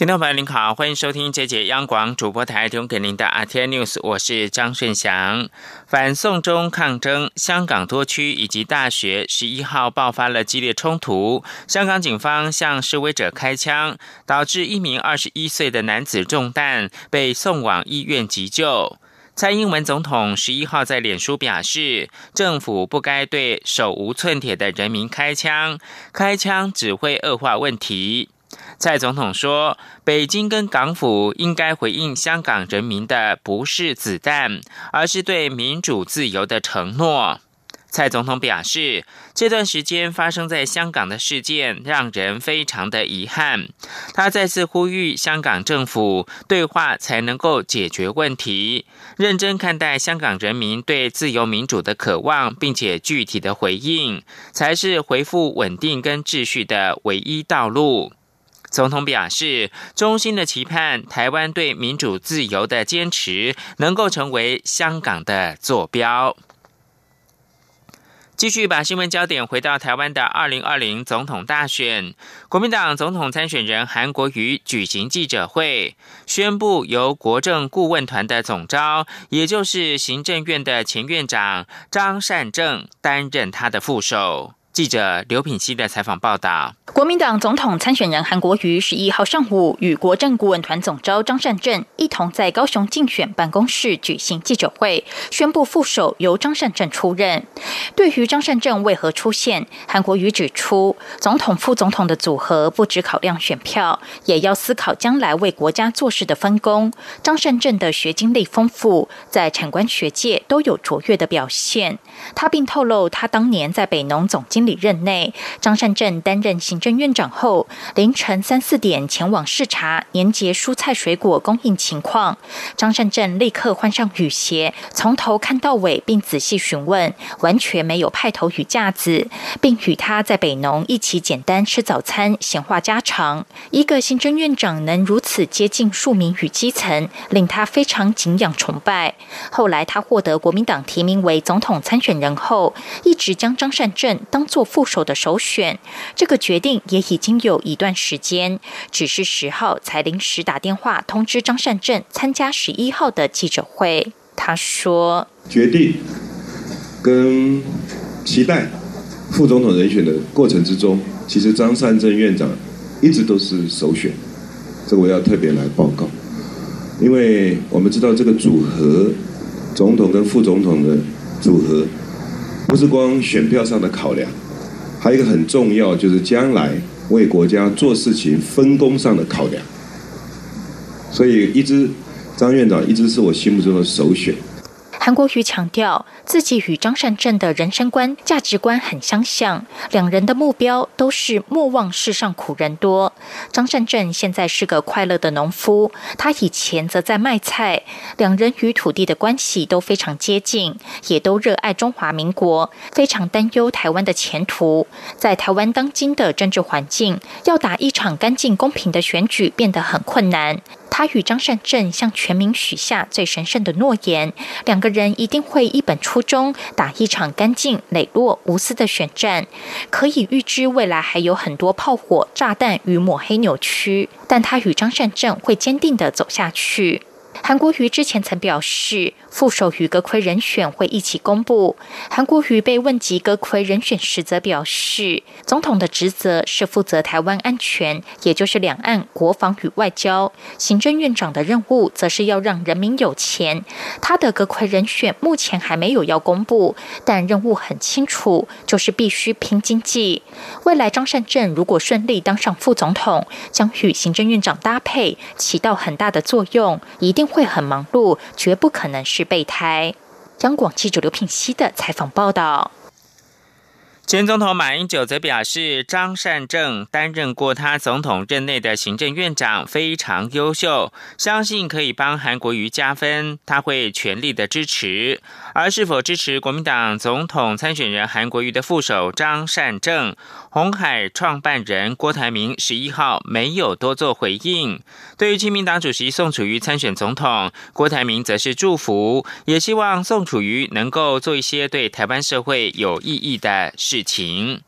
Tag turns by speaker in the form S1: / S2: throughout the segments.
S1: 听众朋友您好，欢迎收听这节央广主播台提供给您的 RTI News，我是张顺祥。反送中抗争，香港多区以及大学十一号爆发了激烈冲突，香港警方向示威者开枪，导致一名二十一岁的男子中弹，被送往医院急救。蔡英文总统十一号在脸书表示，政府不该对手无寸铁的人民开枪，开枪只会恶化问题。蔡总统说：“北京跟港府应该回应香港人民的不是子弹，而是对民主自由的承诺。”蔡总统表示，这段时间发生在香港的事件让人非常的遗憾。他再次呼吁香港政府对话才能够解决问题，认真看待香港人民对自由民主的渴望，并且具体的回应，才是恢复稳定跟秩序的唯一道路。总统表示，衷心的期盼台湾对民主自由的坚持能够成为香港的坐标。继续把新闻焦点回到台湾的二零二零总统大选，国民党总统参选人韩国瑜举行记者会，宣布由国政顾问团的总召，也就是行政院的前院长张善政担任他的副手。记者刘品希的采访报道。
S2: 国民党总统参选人韩国瑜十一号上午与国政顾问团总召张善政一同在高雄竞选办公室举行记者会，宣布副手由张善政出任。对于张善政为何出现，韩国瑜指出，总统副总统的组合不只考量选票，也要思考将来为国家做事的分工。张善政的学经历丰富，在产官学界都有卓越的表现。他并透露，他当年在北农总经理任内，张善政担任行政院长后，凌晨三四点前往视察年节蔬菜水果供应情况。张善政立刻换上雨鞋，从头看到尾，并仔细询问，完全没有派头与架子，并与他在北农一起简单吃早餐，闲话家常。一个行政院长能如此接近庶民与基层，令他非常敬仰崇拜。后来他获得国民党提名为总统参选人后，一直将张善政当做副手的首选。这个决定。也已经有一段时间，只是十号才临时打电话通知张善政参加十一号的记者会。他说：“决定跟期待副总统人选的过程之中，其实张善政院长一直都是首选。这我要特别来报告，因为我们知道这个组合，总统跟副总统的组合，不是光选票上的考量。”还有一个很重要，就是将来为国家做事情分工上的考量，所以一直张院长一直是我心目中的首选。韩国瑜强调，自己与张善政的人生观、价值观很相像，两人的目标都是莫忘世上苦人多。张善政现在是个快乐的农夫，他以前则在卖菜，两人与土地的关系都非常接近，也都热爱中华民国，非常担忧台湾的前途。在台湾当今的政治环境，要打一场干净公平的选举变得很困难。他与张善政向全民许下最神圣的诺言，两个人一定会一本初衷，打一场干净磊落无私的选战。可以预知未来还有很多炮火、炸弹与抹黑扭曲，但他与张善政会坚定的走下去。韩国瑜之前曾表示。副手与阁魁人选会一起公布。韩国瑜被问及阁魁人选时，则表示，总统的职责是负责台湾安全，也就是两岸国防与外交。行政院长的任务，则是要让人民有钱。他的阁魁人选目前还没有要公布，但任务很清楚，就是必须拼经济。未来张善政如果顺利当上副总统，将与行政院长搭配，起到很大的作用，一定会很忙碌，绝不可能是备胎。央广记者刘品溪的采访报道。
S1: 前总统马英九则表示，张善政担任过他总统任内的行政院长，非常优秀，相信可以帮韩国瑜加分，他会全力的支持。而是否支持国民党总统参选人韩国瑜的副手张善政，红海创办人郭台铭十一号没有多做回应。对于亲民党主席宋楚瑜参选总统，郭台铭则是祝福，也希望宋楚瑜能够做一些对台湾社会有意义的事。情。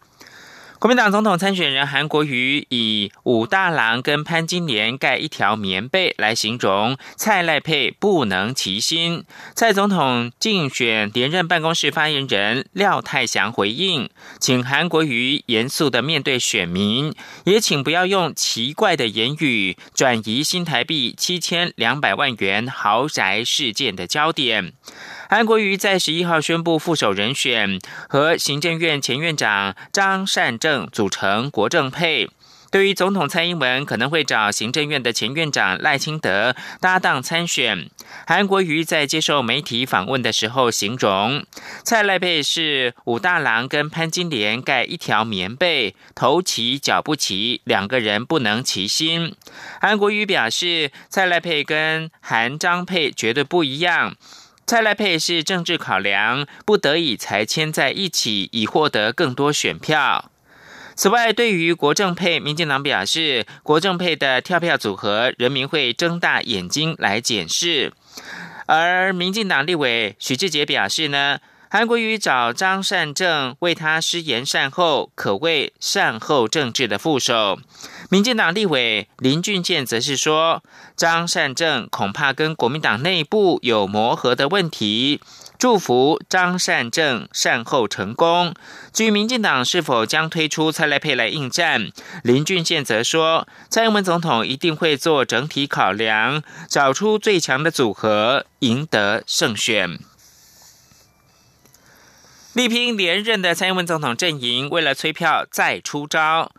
S1: 国民党总统参选人韩国瑜以武大郎跟潘金莲盖一条棉被来形容蔡赖配不能齐心。蔡总统竞选连任办公室发言人廖泰祥回应，请韩国瑜严肃的面对选民，也请不要用奇怪的言语转移新台币七千两百万元豪宅事件的焦点。韩国瑜在十一号宣布副手人选和行政院前院长张善政组成国政配。对于总统蔡英文可能会找行政院的前院长赖清德搭档参选，韩国瑜在接受媒体访问的时候形容蔡赖配是武大郎跟潘金莲盖一条棉被，头齐脚不齐，两个人不能齐心。韩国瑜表示，蔡赖配跟韩张配绝对不一样。蔡赖配是政治考量，不得已才签在一起，以获得更多选票。此外，对于国政配，民进党表示，国政配的跳票组合，人民会睁大眼睛来检视。而民进党立委许志杰表示呢？韩国瑜找张善政为他施言善后，可谓善后政治的副手。民进党立委林俊健则是说，张善政恐怕跟国民党内部有磨合的问题，祝福张善政善后成功。至于民进党是否将推出蔡赖配来应战，林俊健则说，蔡英文总统一定会做整体考量，找出最强的组合，赢得胜选。力拼连任的蔡英文总统阵营，为了催票再出招。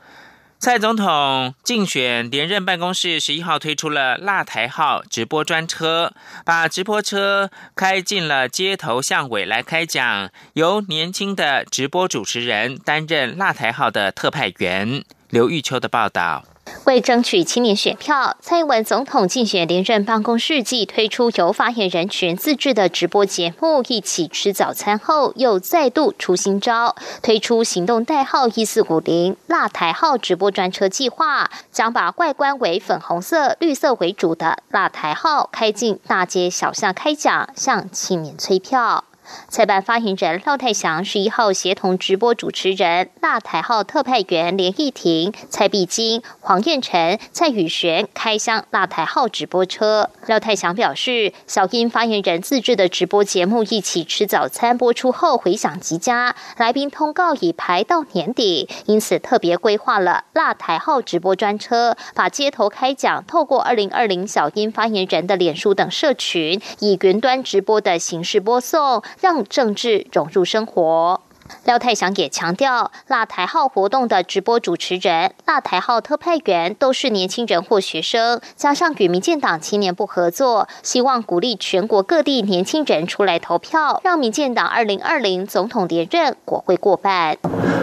S1: 蔡总统竞选连任办公室十一号推出了“辣台号”直播专车，把直播车开进了街头巷尾来开讲，由年轻的直播主持人担任“辣台号”的特派员。刘玉秋的报道。
S3: 为争取青年选票，蔡英文总统竞选连任办公室继推出由发言人群自制的直播节目《一起吃早餐》后，又再度出新招，推出行动代号一四五零“辣台号”直播专车计划，将把外观为粉红色、绿色为主的“辣台号”开进大街小巷开讲，向青年催票。蔡办发言人廖泰祥十一号协同直播主持人辣台号特派员连义婷、蔡碧金、黄燕成、蔡宇璇开箱辣台号直播车。廖泰祥表示，小英发言人自制的直播节目《一起吃早餐》播出后回响极佳，来宾通告已排到年底，因此特别规划了辣台号直播专车，把街头开讲透过二零二零小英发言人的脸书等社群，以云端直播的形式播送。让政治融入生活。廖泰祥也强调，辣台号活动的直播主持人、辣台号特派员都是年轻人或学生，加上与民进党青年部合作，希望鼓励全国各地年轻人出来投票，让民进党二零二零总统连任，国会过半。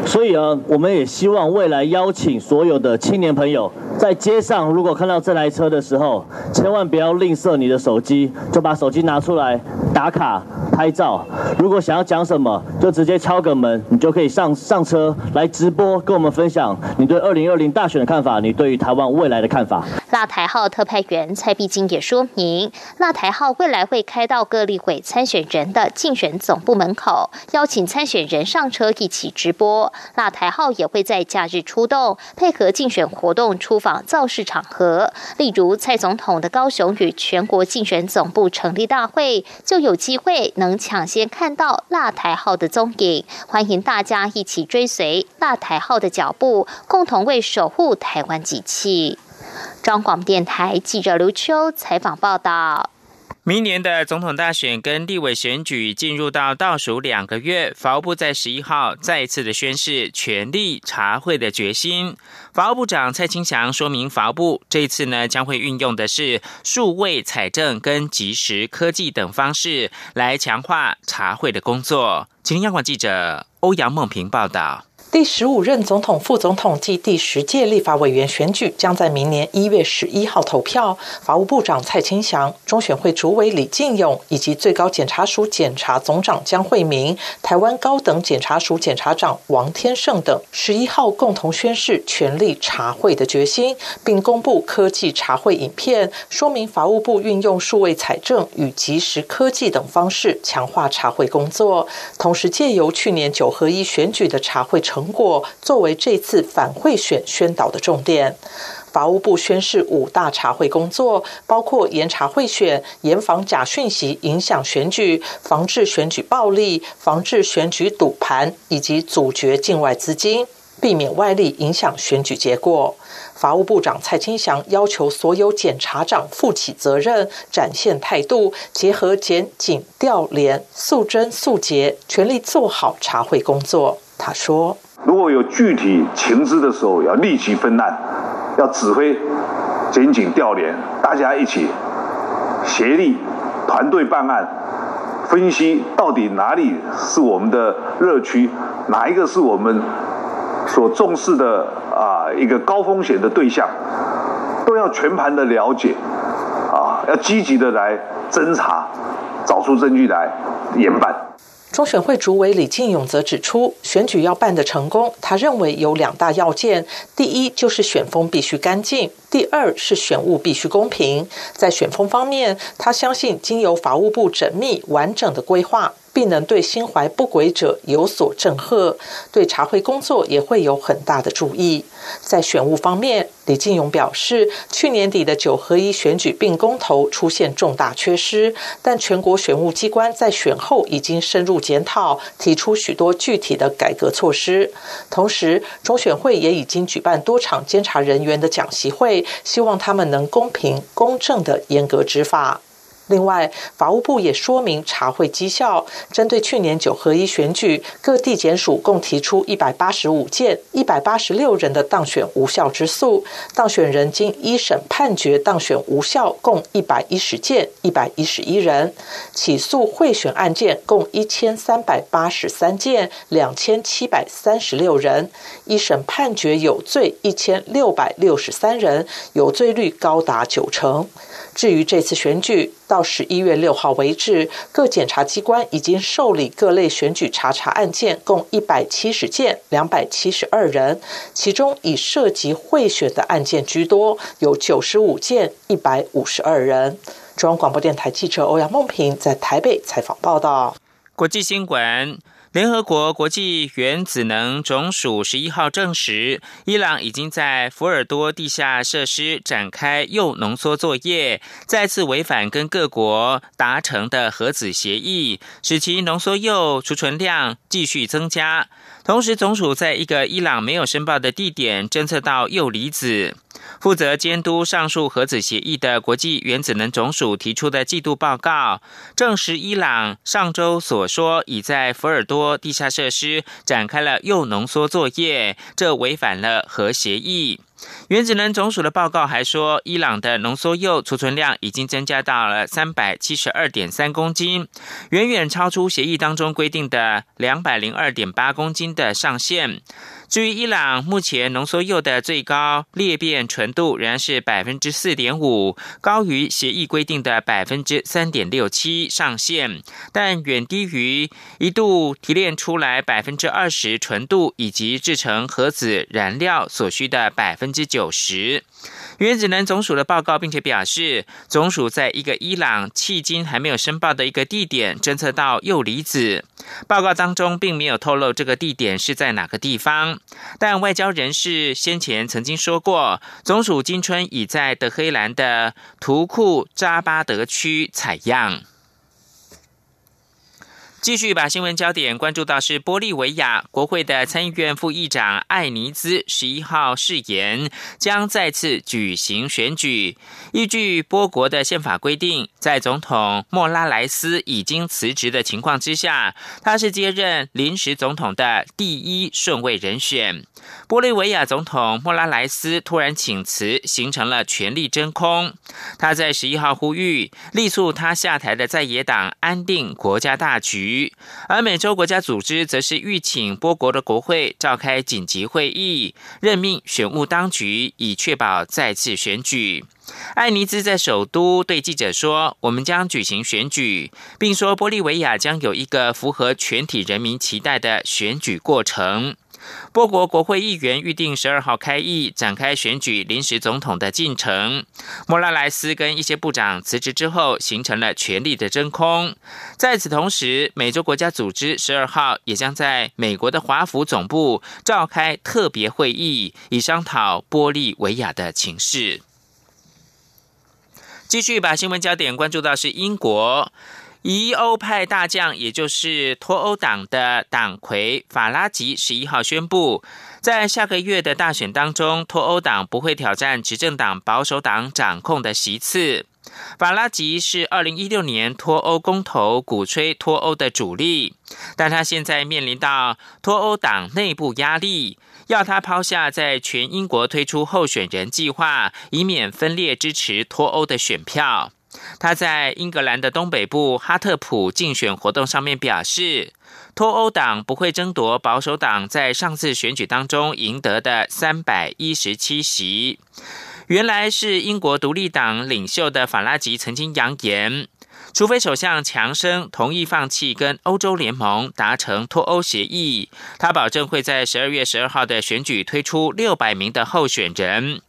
S4: 所以啊，我们也希望未来邀请所有的青年朋友，在街上如果看到这台车的时候，千万不要吝啬你的手机，就把手机拿出来打卡拍照。如果想要讲什么，就直接敲个门，你就可以上上车来直播，跟我们分享你对二零二零大选的看法，你对于台湾未来的看法。
S3: 辣台号特派员蔡碧金也说明，辣台号未来会开到各立委参选人的竞选总部门口，邀请参选人上车一起直播。辣台号也会在假日出动，配合竞选活动出访造势场合，例如蔡总统的高雄与全国竞选总部成立大会，就有机会能抢先看到辣台号的踪影。欢迎大家一起追随大台号的脚步，共同为守护台湾机器。中广电台记者刘秋采访报道。
S1: 明年的总统大选跟立委选举进入到倒数两个月，法务部在十一号再次的宣示全力查会的决心。法务部长蔡清祥说明，法务部这次呢将会运用的是数位采证跟即时科技等方式来强化查会的工作。请听央广记者欧阳梦平报道。
S5: 第十五任总统、副总统及第十届立法委员选举将在明年一月十一号投票。法务部长蔡清祥、中选会主委李进勇以及最高检察署检察总长江惠明、台湾高等检察署检察长王天胜等十一号共同宣誓全力查会的决心，并公布科技查会影片，说明法务部运用数位采证与即时科技等方式强化查会工作，同时借由去年九合一选举的查会成。成果作为这次反贿选宣导的重点，法务部宣示五大查会工作，包括严查贿选、严防假讯息影响选举、防治选举暴力、防治选举赌盘，以及阻绝境外资金，避免外力影响选举结果。法务部长蔡清祥要求所有检察长负起责任，展现态度，结合检警调联，速侦速结，全力做好查会工作。他说。
S6: 如果有具体情资的时候，要立即分案，要指挥检警调联，大家一起协力团队办案，分析到底哪里是我们的热区，哪一个是我们所重视的啊一个高风险的对象，都要全盘的了解，啊，要积极的来侦查，找出证据来严办。
S5: 中选会主委李进勇则指出，选举要办得成功，他认为有两大要件：第一就是选风必须干净；第二是选务必须公平。在选风方面，他相信经由法务部缜密完整的规划。并能对心怀不轨者有所震慑，对查会工作也会有很大的注意。在选务方面，李进勇表示，去年底的九合一选举并公投出现重大缺失，但全国选务机关在选后已经深入检讨，提出许多具体的改革措施。同时，中选会也已经举办多场监察人员的讲习会，希望他们能公平公正的严格执法。另外，法务部也说明查会绩效，针对去年九合一选举，各地检署共提出一百八十五件，一百八十六人的当选无效之诉，当选人经一审判决当选无效，共一百一十件，一百一十一人，起诉贿选案件共一千三百八十三件，两千七百三十六人，一审判决有罪一千六百六十三人，有罪率高达九成。至于这次选举，到十一月六号为止，各检察机关已经受理各类选举查查案件共一百七十件，两百七十二人，其中以涉及贿选的案件居多，有九十五件，一百五十二人。中央广播电台记者欧阳梦平在台北采访报道。
S1: 国际新闻。联合国国际原子能总署十一号证实，伊朗已经在福尔多地下设施展开铀浓缩作业，再次违反跟各国达成的核子协议，使其浓缩铀储存量继续增加。同时，总署在一个伊朗没有申报的地点侦测到铀离子。负责监督上述核子协议的国际原子能总署提出的季度报告，证实伊朗上周所说已在福尔多地下设施展开了铀浓缩作业，这违反了核协议。原子能总署的报告还说，伊朗的浓缩铀储存量已经增加到了三百七十二点三公斤，远远超出协议当中规定的两百零二点八公斤的上限。至于伊朗目前浓缩铀的最高裂变纯度仍然是百分之四点五，高于协议规定的百分之三点六七上限，但远低于一度提炼出来百分之二十纯度以及制成核子燃料所需的百分之九十。原子能总署的报告，并且表示，总署在一个伊朗迄今还没有申报的一个地点侦测到铀离子。报告当中并没有透露这个地点是在哪个地方，但外交人士先前曾经说过，总署今春已在德黑兰的图库扎巴德区采样。继续把新闻焦点关注到是玻利维亚国会的参议院副议长艾尼兹十一号誓言将再次举行选举。依据波国的宪法规定，在总统莫拉莱斯已经辞职的情况之下，他是接任临时总统的第一顺位人选。玻利维亚总统莫拉莱斯突然请辞，形成了权力真空。他在十一号呼吁力促他下台的在野党安定国家大局。而美洲国家组织则是预请波国的国会召开紧急会议，任命选务当局，以确保再次选举。艾尼兹在首都对记者说：“我们将举行选举，并说玻利维亚将有一个符合全体人民期待的选举过程。”波国国会议员预定十二号开议，展开选举临时总统的进程。莫拉莱斯跟一些部长辞职之后，形成了权力的真空。在此同时，美洲国家组织十二号也将在美国的华府总部召开特别会议，以商讨玻利维亚的情势。继续把新闻焦点关注到是英国。疑欧派大将，也就是脱欧党的党魁法拉吉，十一号宣布，在下个月的大选当中，脱欧党不会挑战执政党保守党掌控的席次。法拉吉是二零一六年脱欧公投鼓吹脱欧的主力，但他现在面临到脱欧党内部压力，要他抛下在全英国推出候选人计划，以免分裂支持脱欧的选票。他在英格兰的东北部哈特普竞选活动上面表示，脱欧党不会争夺保守党在上次选举当中赢得的三百一十七席。原来是英国独立党领袖的法拉吉曾经扬言，除非首相强生同意放弃跟欧洲联盟达成脱欧协议，他保证会在十二月十二号的选举推出六百名的候选人。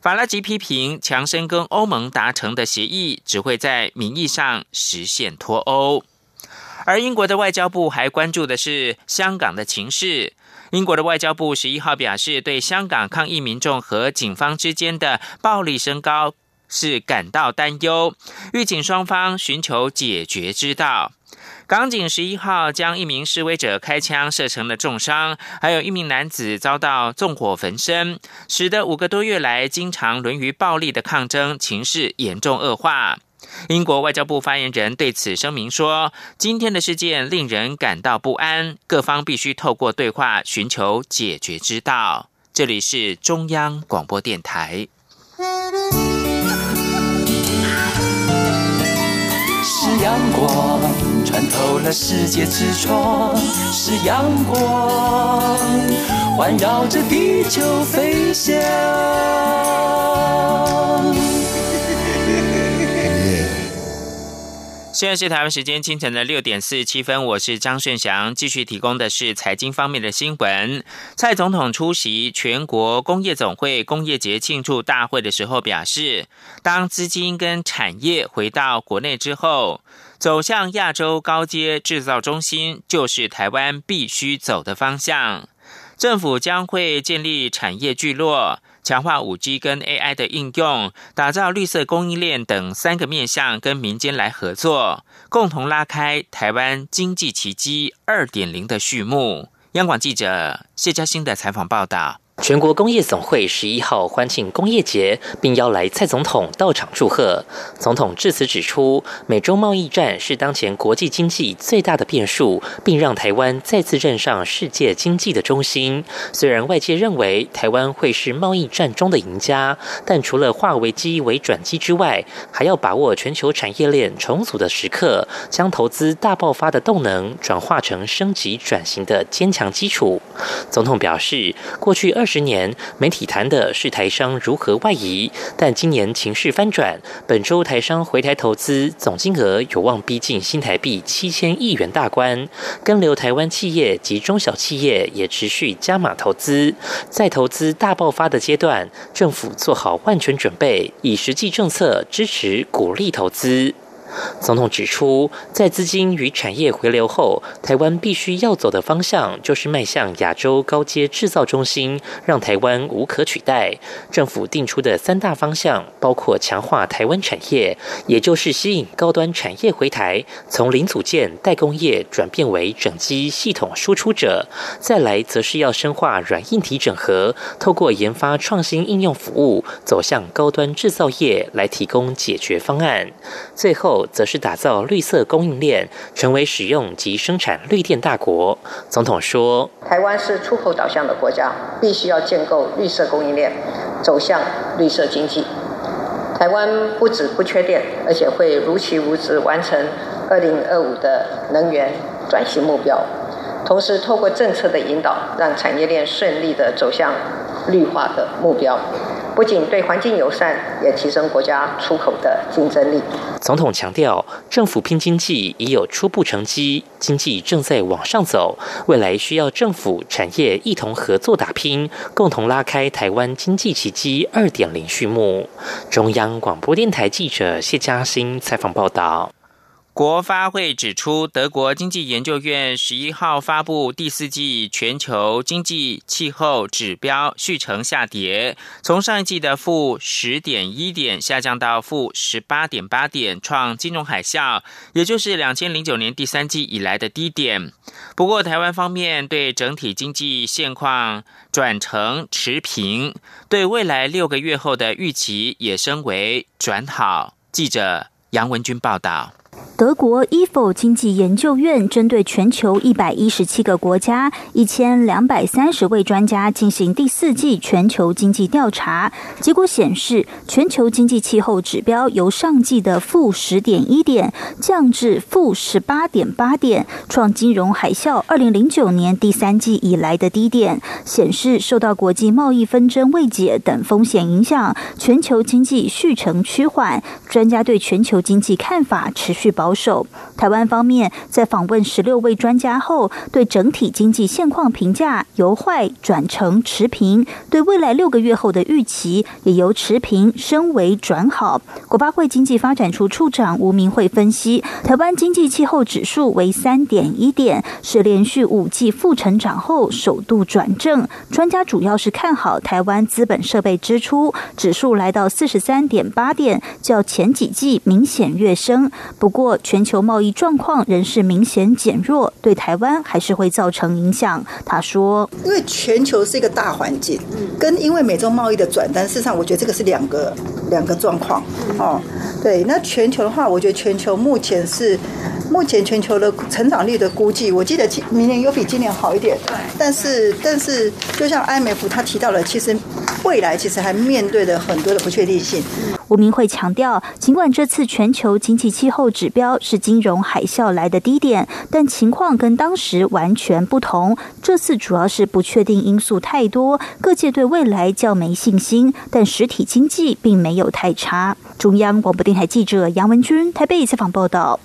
S1: 法拉吉批评强生跟欧盟达成的协议只会在名义上实现脱欧，而英国的外交部还关注的是香港的情势。英国的外交部十一号表示，对香港抗议民众和警方之间的暴力升高是感到担忧，预警双方寻求解决之道。港警十一号将一名示威者开枪射成了重伤，还有一名男子遭到纵火焚身，使得五个多月来经常沦于暴力的抗争情势严重恶化。英国外交部发言人对此声明说：“今天的事件令人感到不安，各方必须透过对话寻求解决之道。”这里是中央广播电台。是阳光。穿透了世界之窗是阳光，环绕着地球飞翔。现在是台湾时间清晨的六点四十七分，我是张顺祥，继续提供的是财经方面的新闻。蔡总统出席全国工业总会工业节庆祝大会的时候表示，当资金跟产业回到国内之后。走向亚洲高阶制造中心，就是台湾必须走的方向。政府将会建立产业聚落，强化五 G 跟 AI 的应用，打造绿色供应链等三个面向，跟民间来合作，共同拉开台湾经济奇迹二点零的序幕。央广记者谢嘉欣的采访报道。
S7: 全国工业总会十一号欢庆工业节，并邀来蔡总统到场祝贺。总统致辞指出，美洲贸易战是当前国际经济最大的变数，并让台湾再次站上世界经济的中心。虽然外界认为台湾会是贸易战中的赢家，但除了化危机为转机之外，还要把握全球产业链重组的时刻，将投资大爆发的动能转化成升级转型的坚强基础。总统表示，过去二。十年，媒体谈的是台商如何外移，但今年情势翻转，本周台商回台投资总金额有望逼近新台币七千亿元大关。跟留台湾企业及中小企业也持续加码投资，在投资大爆发的阶段，政府做好万全准备，以实际政策支持鼓励投资。总统指出，在资金与产业回流后，台湾必须要走的方向就是迈向亚洲高阶制造中心，让台湾无可取代。政府定出的三大方向包括强化台湾产业，也就是吸引高端产业回台，从零组件代工业转变为整机系统输出者；再来则是要深化软硬体整合，透过研发创新应用服务，走向高端制造业来提供解决方案。最后。则是打造绿色供应链，成为使用及生产绿电大国。总统说：“台湾是出口导向的国家，必须要建构绿色供应链，走向绿色经济。台湾不止不缺电，而且会如期如职完成二零二五的能源
S8: 转型目标，同时透过政策的引导，让产业链顺利的走向绿化的目标。不仅对环境友善，也提升国家出口的竞争力。
S7: 总统强调，政府拼经济已有初步成绩，经济正在往上走，未来需要政府产业一同合作打拼，共同拉开台湾经济奇迹二点零序幕。中央广播电台记者谢嘉欣采访报道。
S1: 国发会指出，德国经济研究院十一号发布第四季全球经济气候指标续呈下跌，从上一季的负十点一点下降到负十八点八点，创金融海啸，也就是两千零九年第三季以来的低点。不过，台湾方面对整体经济现况转成持平，对未来六个月后的预期也升为转好。记者杨文军报道。
S9: 德国伊否经济研究院针对全球一百一十七个国家一千两百三十位专家进行第四季全球经济调查，结果显示，全球经济气候指标由上季的负十点一点降至负十八点八点，创金融海啸二零零九年第三季以来的低点。显示受到国际贸易纷争未解等风险影响，全球经济续呈趋缓。专家对全球经济看法持续保。保守。台湾方面在访问十六位专家后，对整体经济现况评价由坏转成持平，对未来六个月后的预期也由持平升为转好。国发会经济发展处处长吴明慧分析，台湾经济气候指数为三点一点，是连续五季负成长后首度转正。专家主要是看好台湾资本设备支出指数来到四十三点八点，较前几季明显跃升。不过，全球贸易状况仍是明显减弱，对台湾还是会造成影响。他说：“
S10: 因为全球是一个大环境，跟因为美洲贸易的转单，事实上我觉得这个是两个两个状况哦。对，那全球的话，我觉得全球目前是目前全球的成长率的估计，我记得今明年有比今年好一点。对，但是但是就像 IMF 他提到了，其实未来其实还面对着很多的不确定性。”
S9: 吴明慧强调，尽管这次全球经济气候指标是金融海啸来的低点，但情况跟当时完全不同。这次主要是不确定因素太多，各界对未来较没信心，但实体经济并没有太差。中央广播电台记者杨文君台北采访报道。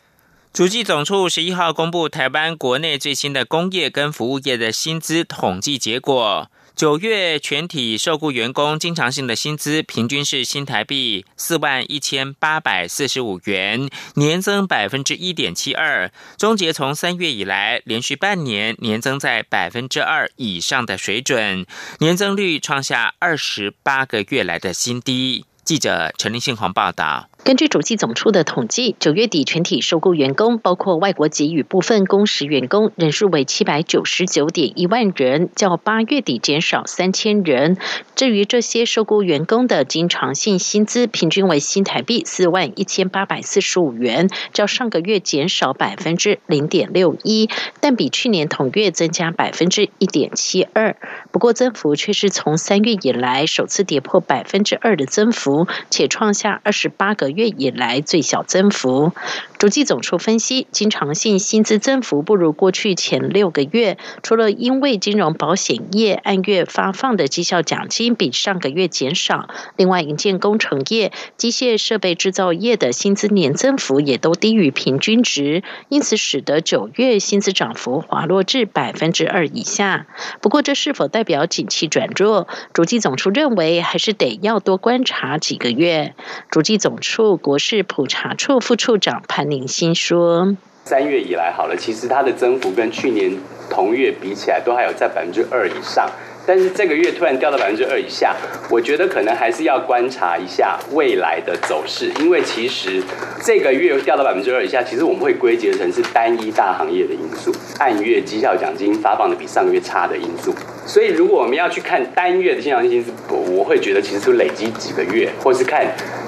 S1: 主计总处十一号公布台湾国内最新的工业跟服务业的薪资统计结果。九月全体受雇员工经常性的薪资平均是新台币四万一千八百四十五元，年增百分之一点七二，终结从三月以来连续半年年增在百分之二以上的水准，年增率创下二十八个月来的新低。记者陈立信报道。
S11: 根据主计总处的统计，九月底全体受雇员工，包括外国籍与部分工时员工，人数为七百九十九点一万人，较八月底减少三千人。至于这些受雇员工的经常性薪资，平均为新台币四万一千八百四十五元，较上个月减少百分之零点六一，但比去年同月增加百分之一点七二。不过增幅却是从三月以来首次跌破百分之二的增幅，且创下二十八个。月以来最小增幅。主计总处分析，经常性薪资增幅不如过去前六个月，除了因为金融保险业按月发放的绩效奖金比上个月减少，另外营建工程业、机械设备制造业的薪资年增幅也都低于平均值，因此使得九月薪资涨幅滑落至百分之二以下。不过，这是否代表景气转弱？主计总处认为，还是得要多观察几个月。主计总处国事普查处副处长潘。林心说：“
S12: 三月以来，好了，其实它的增幅跟去年同月比起来，都还有在百分之二以上。但是这个月突然掉到百分之二以下，我觉得可能还是要观察一下未来的走势。因为其实这个月掉到百分之二以下，其实我们会归结成是单一大行业的因素，按月绩效奖金发放的比上个月差的因素。所以如果我们要去看单月的经常性，我我会觉得其实是累积几个月，或是看。”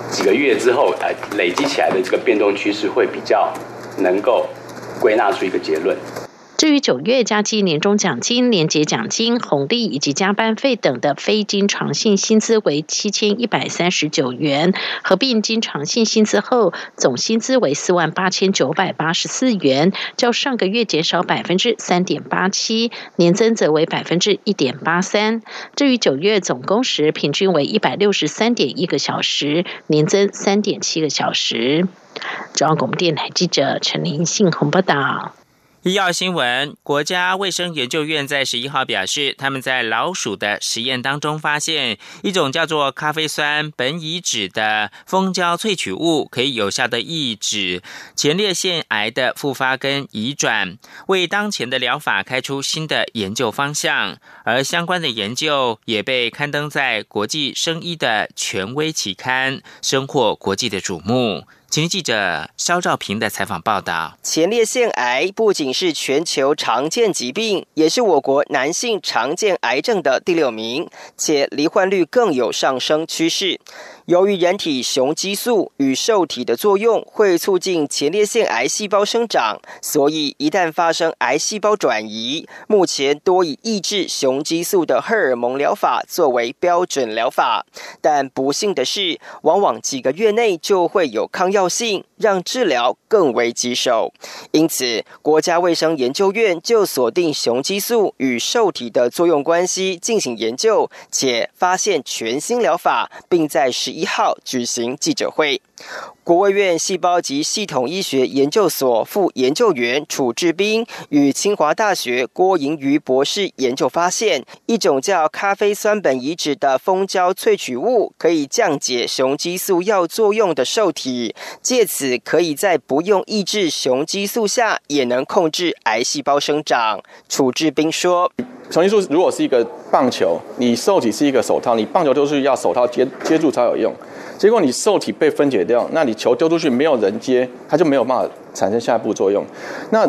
S12: 几个月之后，呃，累积起来的这个变动趋势会比较能够归纳出一个结论。
S11: 至于九月加计年终奖金、年节奖金、红利以及加班费等的非经常性薪资为七千一百三十九元，合并经常性薪资后，总薪资为四万八千九百八十四元，较上个月减少百分之三点八七，年增则为百分之一点八三。至于九月总工时平均为一百六十三点一个小时，年增三点七个小时。中央广播电台记者陈林信鸿报道。
S1: 医药新闻：国家卫生研究院在十一号表示，他们在老鼠的实验当中发现一种叫做咖啡酸苯乙酯的蜂胶萃取物，可以有效的抑制前列腺癌的复发跟移转，为当前的疗法开出新的研究方向。而相关的研究也被刊登在国际生医的权威期刊，深获国际的瞩目。请记者肖兆平的采访报道：
S13: 前列腺癌不仅是全球常见疾病，也是我国男性常见癌症的第六名，且罹患率更有上升趋势。由于人体雄激素与受体的作用会促进前列腺癌细胞生长，所以一旦发生癌细胞转移，目前多以抑制雄激素的荷尔蒙疗法作为标准疗法。但不幸的是，往往几个月内就会有抗药性，让治疗更为棘手。因此，国家卫生研究院就锁定雄激素与受体的作用关系进行研究，且发现全新疗法，并在十。一号举行记者会，国卫院细胞及系统医学研究所副研究员楚志斌与清华大学郭莹瑜博士研究发现，一种叫咖啡酸苯乙酯的蜂胶萃取物，可以降解雄激素药作用的受体，借此可以在不用抑制雄激素下，也能控制癌细胞生长。楚志斌说。
S14: 雄激素如果是一个棒球，你受体是一个手套，你棒球都是要手套接接住才有用。结果你受体被分解掉，那你球丢出去没有人接，它就没有办法产生下一步作用。那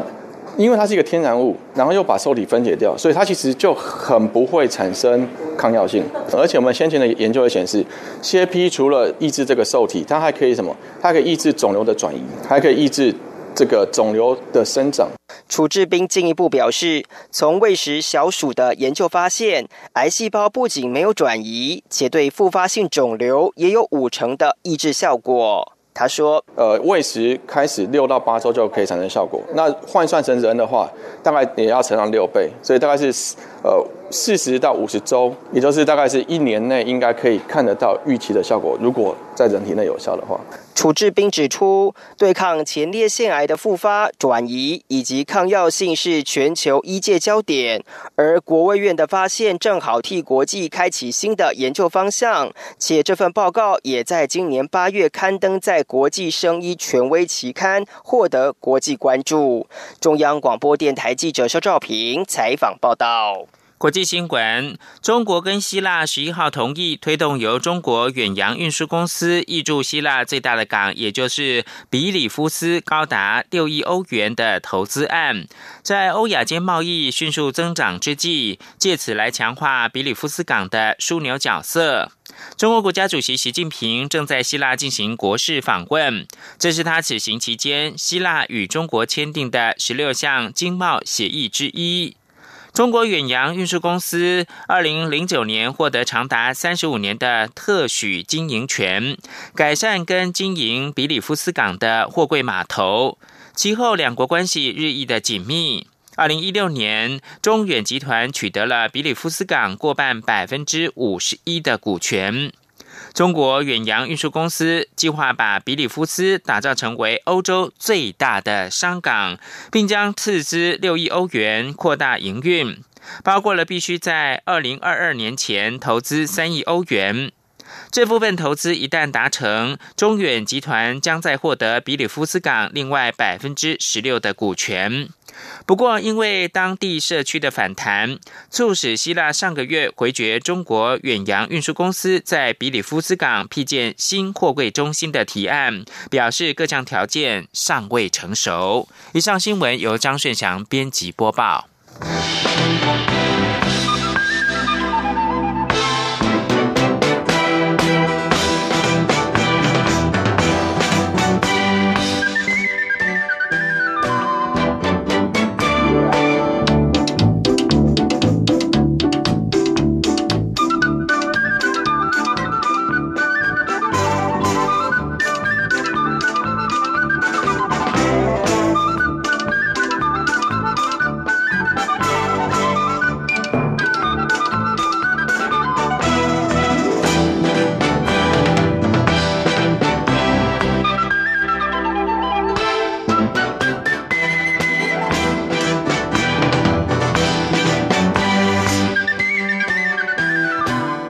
S14: 因为它是一个天然物，然后又把受体分解掉，所以它其实就很不会产生抗药性。而且我们先前的研究也显示，CAP 除了抑制这个受体，它还可以什么？它可以抑制肿瘤的转移，还可以抑制这个肿瘤的生长。
S13: 楚志斌进一步表示，从喂食小鼠的研究发现，癌细胞不仅没有转移，且对复发性肿瘤也有五成的抑制效果。他说：“
S14: 呃，喂食开始六到八周就可以产生效果，那换算成人的话，大概也要乘上六倍，所以大概是呃四十到五十周，也就是大概是一年内应该可以看得到预期的效果。如果在人体内有效的话。”
S13: 楚志斌指出，对抗前列腺癌的复发、转移以及抗药性是全球医界焦点，而国卫院的发现正好替国际开启新的研究方向，且这份报告也在今年八月刊登在国际生医权威期刊，获得国际关注。中央广播电台记者肖兆平采访报道。
S1: 国际新闻：中国跟希腊十一号同意推动由中国远洋运输公司挹注希腊最大的港，也就是比里夫斯，高达六亿欧元的投资案。在欧亚间贸易迅速增长之际，借此来强化比里夫斯港的枢纽角色。中国国家主席习近平正在希腊进行国事访问，这是他此行期间希腊与中国签订的十六项经贸协议之一。中国远洋运输公司二零零九年获得长达三十五年的特许经营权，改善跟经营比里夫斯港的货柜码头。其后两国关系日益的紧密。二零一六年，中远集团取得了比里夫斯港过半百分之五十一的股权。中国远洋运输公司计划把比里夫斯打造成为欧洲最大的商港，并将斥资六亿欧元扩大营运，包括了必须在二零二二年前投资三亿欧元。这部分投资一旦达成，中远集团将在获得比里夫斯港另外百分之十六的股权。不过，因为当地社区的反弹，促使希腊上个月回绝中国远洋运输公司在比里夫斯港辟建新货柜中心的提案，表示各项条件尚未成熟。以上新闻由张顺祥编辑播报。